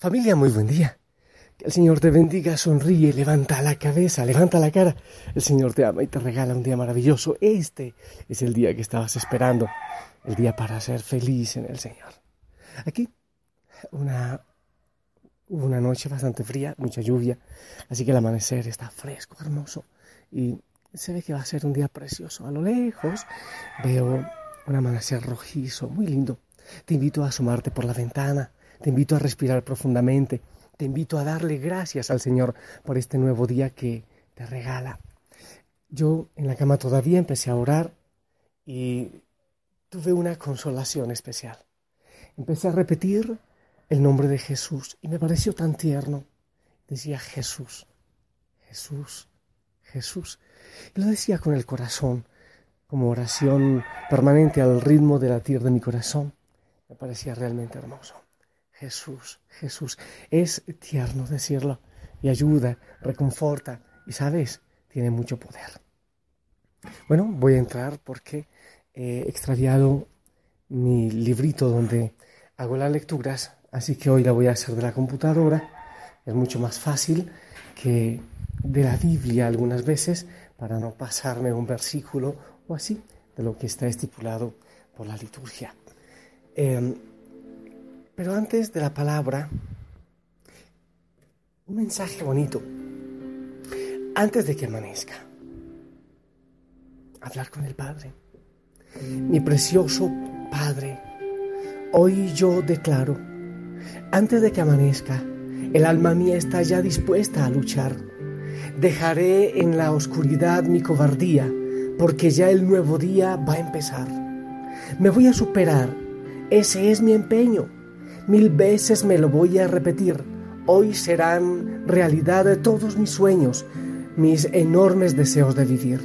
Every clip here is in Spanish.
Familia, muy buen día. Que el Señor te bendiga, sonríe, levanta la cabeza, levanta la cara. El Señor te ama y te regala un día maravilloso. Este es el día que estabas esperando, el día para ser feliz en el Señor. Aquí, una, una noche bastante fría, mucha lluvia, así que el amanecer está fresco, hermoso y se ve que va a ser un día precioso. A lo lejos veo un amanecer rojizo, muy lindo. Te invito a asomarte por la ventana te invito a respirar profundamente. Te invito a darle gracias al Señor por este nuevo día que te regala. Yo en la cama todavía empecé a orar y tuve una consolación especial. Empecé a repetir el nombre de Jesús y me pareció tan tierno. Decía Jesús, Jesús, Jesús. Y lo decía con el corazón, como oración permanente al ritmo de latir de mi corazón. Me parecía realmente hermoso. Jesús, Jesús. Es tierno decirlo y ayuda, reconforta y, sabes, tiene mucho poder. Bueno, voy a entrar porque he extraviado mi librito donde hago las lecturas, así que hoy la voy a hacer de la computadora. Es mucho más fácil que de la Biblia algunas veces para no pasarme un versículo o así de lo que está estipulado por la liturgia. Em, pero antes de la palabra, un mensaje bonito. Antes de que amanezca. Hablar con el Padre. Mi precioso Padre, hoy yo declaro, antes de que amanezca, el alma mía está ya dispuesta a luchar. Dejaré en la oscuridad mi cobardía, porque ya el nuevo día va a empezar. Me voy a superar, ese es mi empeño Mil veces me lo voy a repetir. Hoy serán realidad todos mis sueños, mis enormes deseos de vivir.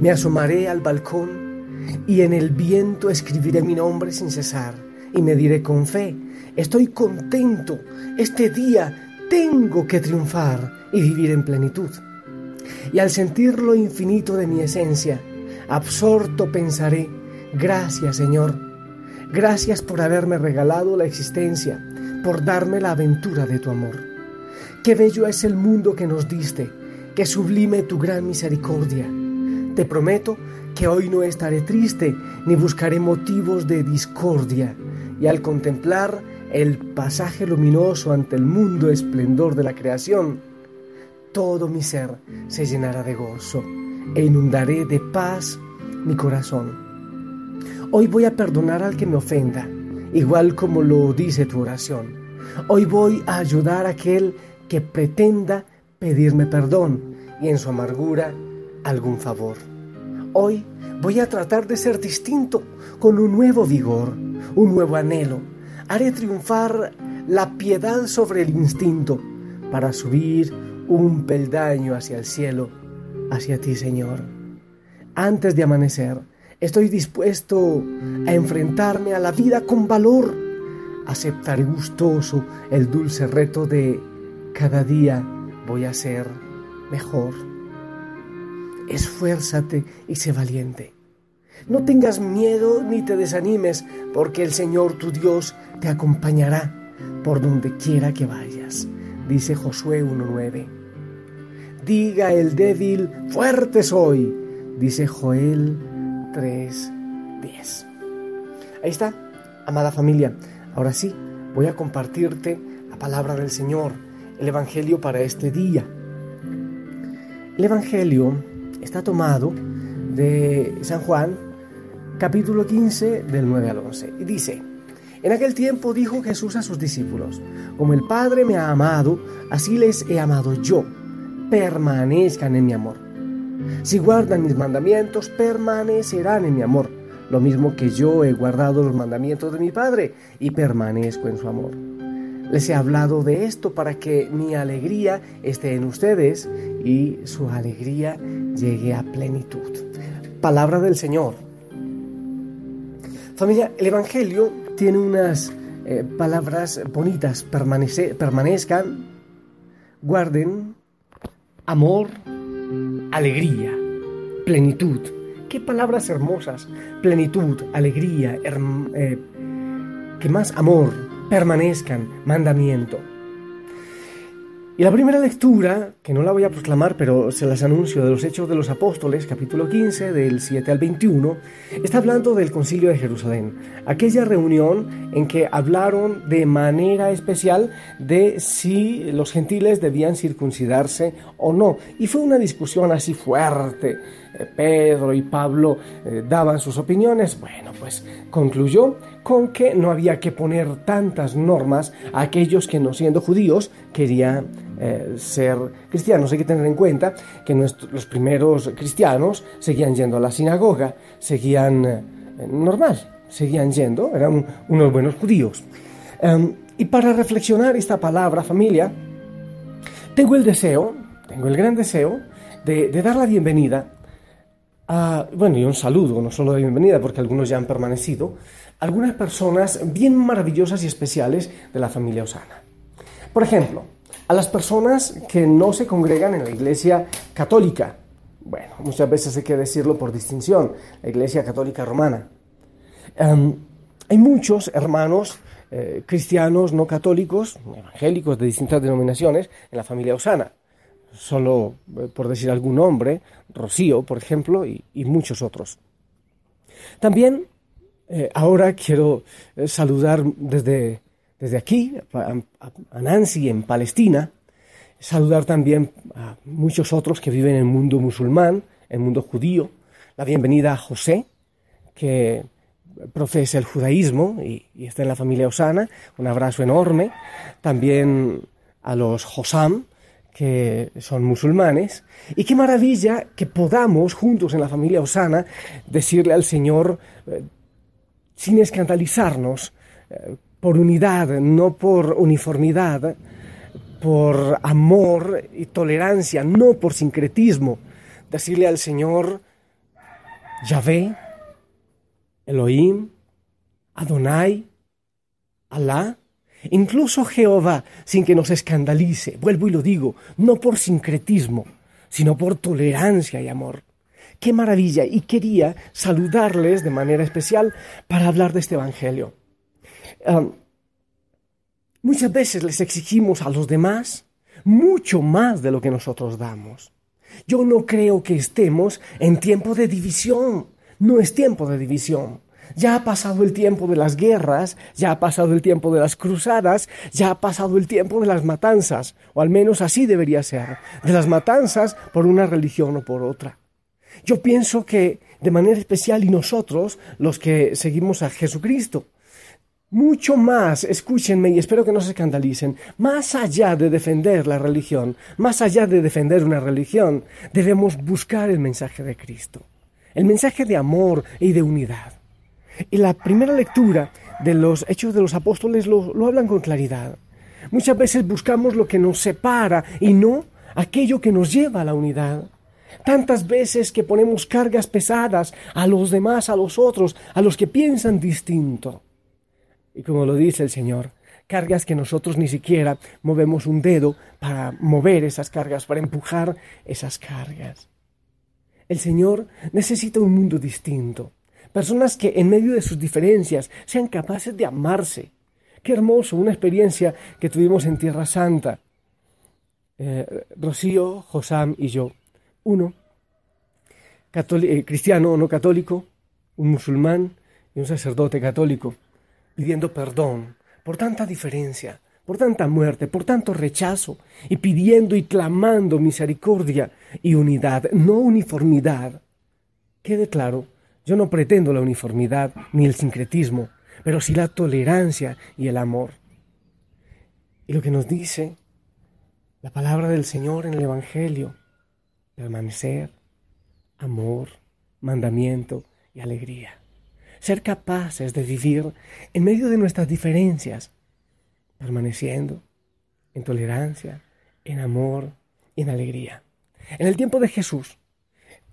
Me asomaré al balcón y en el viento escribiré mi nombre sin cesar y me diré con fe, estoy contento, este día tengo que triunfar y vivir en plenitud. Y al sentir lo infinito de mi esencia, absorto pensaré, gracias Señor, Gracias por haberme regalado la existencia, por darme la aventura de tu amor. Qué bello es el mundo que nos diste, qué sublime tu gran misericordia. Te prometo que hoy no estaré triste ni buscaré motivos de discordia, y al contemplar el pasaje luminoso ante el mundo esplendor de la creación, todo mi ser se llenará de gozo e inundaré de paz mi corazón. Hoy voy a perdonar al que me ofenda, igual como lo dice tu oración. Hoy voy a ayudar a aquel que pretenda pedirme perdón y en su amargura algún favor. Hoy voy a tratar de ser distinto con un nuevo vigor, un nuevo anhelo. Haré triunfar la piedad sobre el instinto para subir un peldaño hacia el cielo, hacia ti, Señor. Antes de amanecer, Estoy dispuesto a enfrentarme a la vida con valor. Aceptaré gustoso el dulce reto de cada día voy a ser mejor. Esfuérzate y sé valiente. No tengas miedo ni te desanimes, porque el Señor tu Dios te acompañará por donde quiera que vayas, dice Josué 1.9. Diga el débil, fuerte soy, dice Joel 3.10. Ahí está, amada familia. Ahora sí, voy a compartirte la palabra del Señor, el Evangelio para este día. El Evangelio está tomado de San Juan, capítulo 15, del 9 al 11. Y dice, en aquel tiempo dijo Jesús a sus discípulos, como el Padre me ha amado, así les he amado yo. Permanezcan en mi amor. Si guardan mis mandamientos, permanecerán en mi amor, lo mismo que yo he guardado los mandamientos de mi Padre y permanezco en su amor. Les he hablado de esto para que mi alegría esté en ustedes y su alegría llegue a plenitud. Palabra del Señor. Familia, el Evangelio tiene unas eh, palabras bonitas. permanezcan, guarden, amor, alegría, plenitud. Qué palabras hermosas. Plenitud, alegría, eh, qué más amor, permanezcan, mandamiento. Y la primera lectura, que no la voy a proclamar, pero se las anuncio de los Hechos de los Apóstoles, capítulo 15, del 7 al 21, está hablando del concilio de Jerusalén, aquella reunión en que hablaron de manera especial de si los gentiles debían circuncidarse o no. Y fue una discusión así fuerte. Eh, Pedro y Pablo eh, daban sus opiniones. Bueno, pues concluyó con que no había que poner tantas normas a aquellos que no siendo judíos querían eh, ser cristianos. Hay que tener en cuenta que los primeros cristianos seguían yendo a la sinagoga, seguían eh, normal, seguían yendo, eran unos buenos judíos. Em, y para reflexionar esta palabra, familia, tengo el deseo, tengo el gran deseo de, de dar la bienvenida a, bueno, y un saludo, no solo de bienvenida, porque algunos ya han permanecido, algunas personas bien maravillosas y especiales de la familia Osana. Por ejemplo, a las personas que no se congregan en la iglesia católica. Bueno, muchas veces hay que decirlo por distinción, la iglesia católica romana. Hay muchos hermanos eh, cristianos no católicos, evangélicos de distintas denominaciones en la familia Osana. Solo eh, por decir algún nombre, Rocío, por ejemplo, y muchos otros. También eh, ahora quiero saludar desde, desde aquí a, Nancy en Palestina, saludar también a muchos otros que viven en el mundo musulmán, en el mundo judío, la bienvenida a José, que profesa el judaísmo y, está en la familia Osana, un abrazo enorme, también a los Hosam, que son musulmanes, y qué maravilla que podamos juntos en la familia Osana decirle al Señor, eh, sin escandalizarnos, eh, por unidad, no por uniformidad, por amor y tolerancia, no por sincretismo. Decirle al Señor, Yahvé, Elohim, Adonai, Alá, incluso Jehová, sin que nos escandalice, vuelvo y lo digo, no por sincretismo, sino por tolerancia y amor qué maravilla y quería saludarles de manera especial para hablar de este Evangelio. Muchas veces les exigimos a los demás mucho más de lo que nosotros damos. Yo no creo que estemos en tiempo de división. No es tiempo de división. Ya ha pasado el tiempo de las guerras, ya ha pasado el tiempo de las cruzadas, ya ha pasado el tiempo de las matanzas, o al menos así debería ser, de las matanzas por una religión o por otra. Yo pienso que de manera especial y nosotros, los que seguimos a Jesucristo, mucho más, escúchenme y espero que no se escandalicen, más allá de defender la religión, más allá de defender una religión, debemos buscar el mensaje de Cristo, el mensaje de amor y de unidad. Y la primera lectura de los Hechos de los Apóstoles lo, lo hablan con claridad. Muchas veces buscamos lo que nos separa y no aquello que nos lleva a la unidad. Tantas veces que ponemos cargas pesadas a los demás, a los otros, a los que piensan distinto. Y como lo dice el Señor, cargas que nosotros ni siquiera movemos un dedo para mover esas cargas, para empujar esas cargas. El Señor necesita un mundo distinto, personas que en medio de sus diferencias sean capaces de amarse. Qué hermoso, una experiencia que tuvimos en Tierra Santa. Eh, Rocío, Josam y yo uno, eh, cristiano o no católico, un musulmán y un sacerdote católico, pidiendo perdón por tanta diferencia, por tanta muerte, por tanto rechazo, y pidiendo y clamando misericordia y unidad, no uniformidad. Quede claro, yo no pretendo la uniformidad ni el sincretismo, pero sí la tolerancia y el amor. Y lo que nos dice la palabra del Señor en el Evangelio, permanecer, amor, mandamiento y alegría. Ser capaces de vivir en medio de nuestras diferencias, permaneciendo en tolerancia, en amor y en alegría. En el tiempo de Jesús,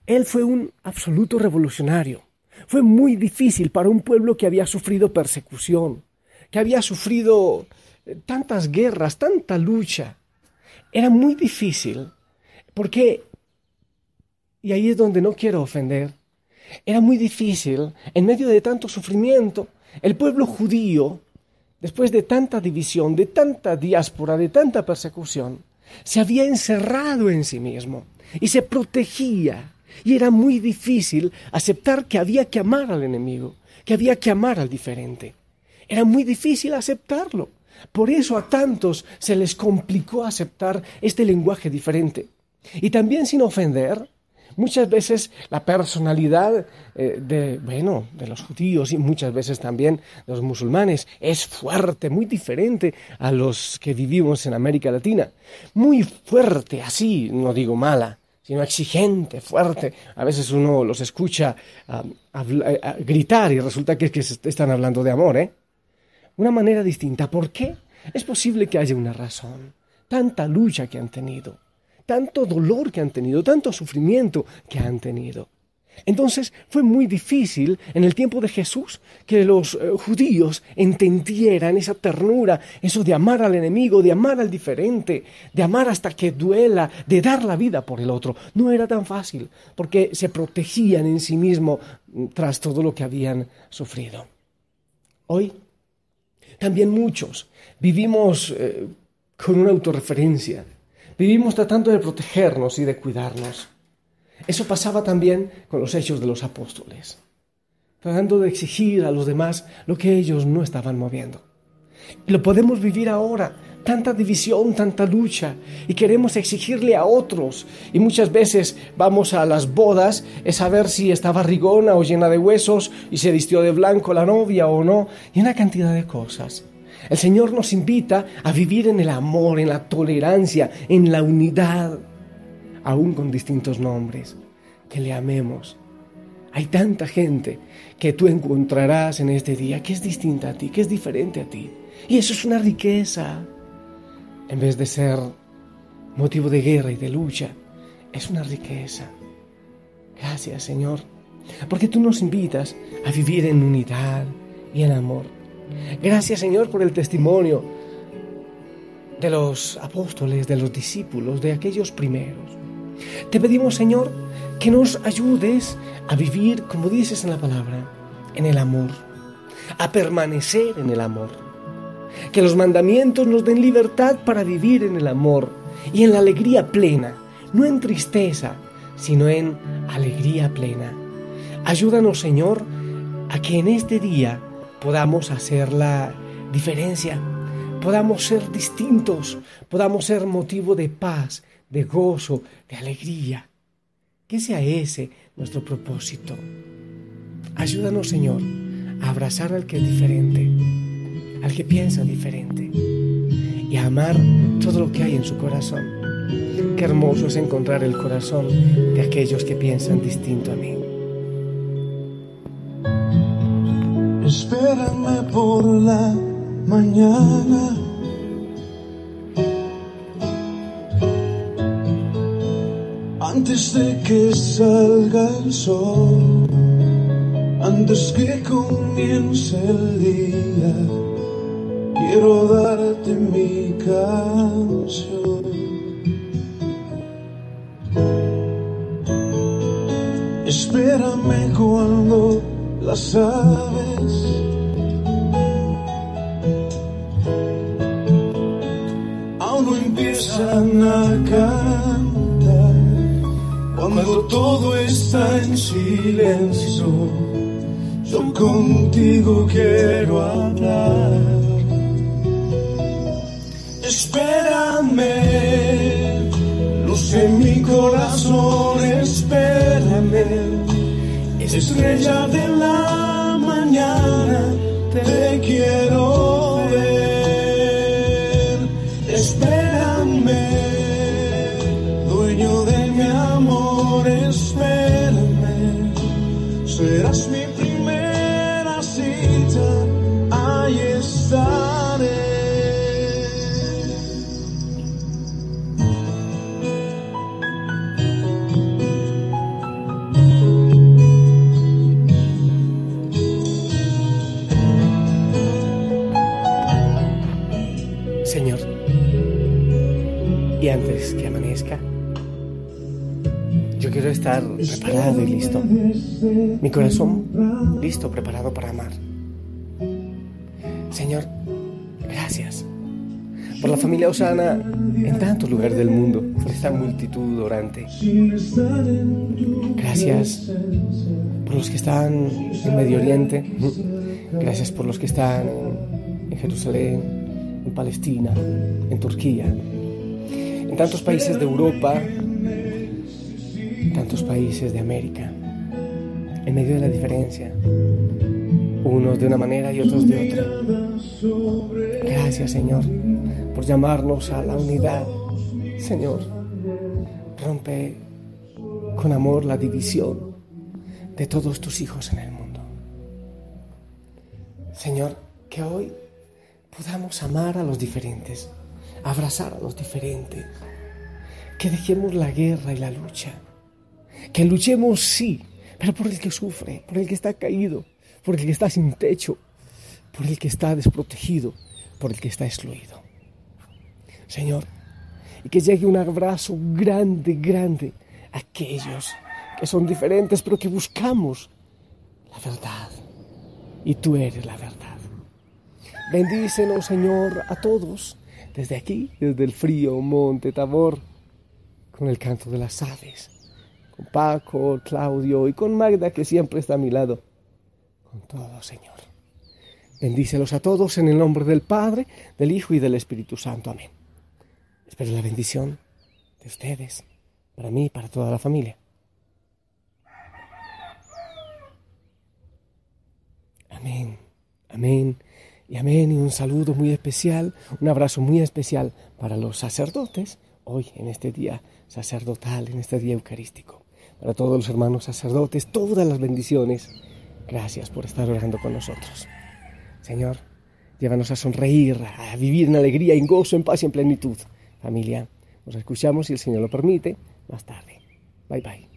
Él fue un absoluto revolucionario. Fue muy difícil para un pueblo que había sufrido persecución, que había sufrido eh, tantas guerras, tanta lucha. Era muy difícil porque y ahí es donde no quiero ofender, era muy difícil, en medio de tanto sufrimiento, el pueblo judío después de tanta división, de tanta diáspora, de tanta persecución, se había encerrado en sí mismo y se protegía. Y era muy difícil aceptar que había que amar al enemigo, que había que amar al diferente. Era muy difícil aceptarlo. Por eso a tantos se les complicó aceptar este lenguaje diferente. Y también sin ofender, muchas veces la personalidad eh, de, bueno, de los judíos y muchas veces también de los musulmanes es fuerte, muy diferente a los que vivimos en América Latina. Muy fuerte, así, no digo mala, sino exigente, fuerte. A veces uno los escucha gritar y resulta que, que están hablando de amor, ¿eh? una manera distinta. ¿Por qué? Es posible que haya una razón. Tanta lucha que han tenido, tanto dolor que han tenido, tanto sufrimiento que han tenido. Entonces fue muy difícil en el tiempo de Jesús que los eh, judíos entendieran esa ternura, eso de amar al enemigo, de amar al diferente, de amar hasta que duela, de dar la vida por el otro. No era tan fácil porque se protegían en sí mismos mm, tras todo lo que habían sufrido. Hoy también muchos vivimos eh, con una autorreferencia, vivimos tratando de protegernos y de cuidarnos. Eso pasaba también con los hechos de los apóstoles, tratando de exigir a los demás lo que ellos no estaban moviendo. Lo podemos vivir ahora, tanta división, tanta lucha, y queremos exigirle a otros. Y muchas veces vamos a las bodas es saber si estaba rigona o llena de huesos, y se vistió de blanco la novia o no, y una cantidad de cosas. El Señor nos invita a vivir en el amor, en la tolerancia, en la unidad, aún con distintos nombres, que le amemos. Hay tanta gente que tú encontrarás en este día que es distinta a ti, que es diferente a ti. Y eso es una riqueza en vez de ser motivo de guerra y de lucha, es una riqueza. Gracias, Señor, porque tú nos invitas a vivir en unidad y en amor. Gracias, Señor, por el testimonio de los apóstoles, de los discípulos, de aquellos primeros. Te pedimos, Señor, que nos ayudes a vivir, como dices en la palabra, en el amor, a permanecer en el amor que los mandamientos nos den libertad para vivir en el amor y en la alegría plena, no en tristeza, sino en alegría plena. Ayúdanos, Señor, a que en este día podamos hacer la diferencia, podamos ser distintos, podamos ser motivo de paz, de gozo, de alegría. Que sea ese nuestro propósito. Ayúdanos, Señor, a abrazar al que es diferente al que piensa diferente y a amar todo lo que hay en su corazón. Qué hermoso es encontrar el corazón de aquellos que piensan distinto a mí. Por la mañana. Antes de que salga el sol, antes que comience el día quiero darte mi canción. Espérame cuando las sabes. Empiezan a cantar. Cuando todo está en silencio, yo contigo quiero hablar. Espérame, luz en mi corazón, espérame, estrella de la mañana, te preparado y listo. Mi corazón listo, preparado para amar. Señor, Gracias por la familia Osana en tantos lugares del mundo, por esta multitud orante. Gracias por los que están en Medio Oriente. Gracias por los que están en Jerusalén, en Palestina, en Turquía, en tantos países de Europa, tantos países de América, en medio de la diferencia, unos de una manera y otros de otra. Gracias Señor por llamarnos a la unidad. Señor, rompe con amor la división de todos tus hijos en el mundo. Señor, que hoy podamos amar a los diferentes, abrazar a los diferentes, que dejemos la guerra y la lucha, que luchemos sí, pero por el que sufre, por el que está caído, por el que está sin techo, por el que está desprotegido, por el que está excluido. Señor, y que llegue un abrazo grande, grande a aquellos que son diferentes, pero que buscamos la verdad. Y tú eres la verdad. Bendícenos, Señor, a todos, desde aquí, desde el frío monte Tabor, con el canto de las aves, Paco, Claudio y con Magda, que siempre está a mi lado, con todo, Señor. Bendícelos a todos en el nombre del Padre, del Hijo y del Espíritu Santo. Amén. Espero la bendición de ustedes, para mí y para toda la familia. Amén, amén y amén. Y un saludo muy especial, un abrazo muy especial para los sacerdotes hoy en este día sacerdotal, en este día eucarístico. Para todos los hermanos sacerdotes, todas las bendiciones. Gracias por estar orando con nosotros. Señor, llévanos a sonreír, a vivir en alegría, en gozo, en paz y en plenitud. Familia, nos escuchamos si el Señor lo permite más tarde. Bye bye.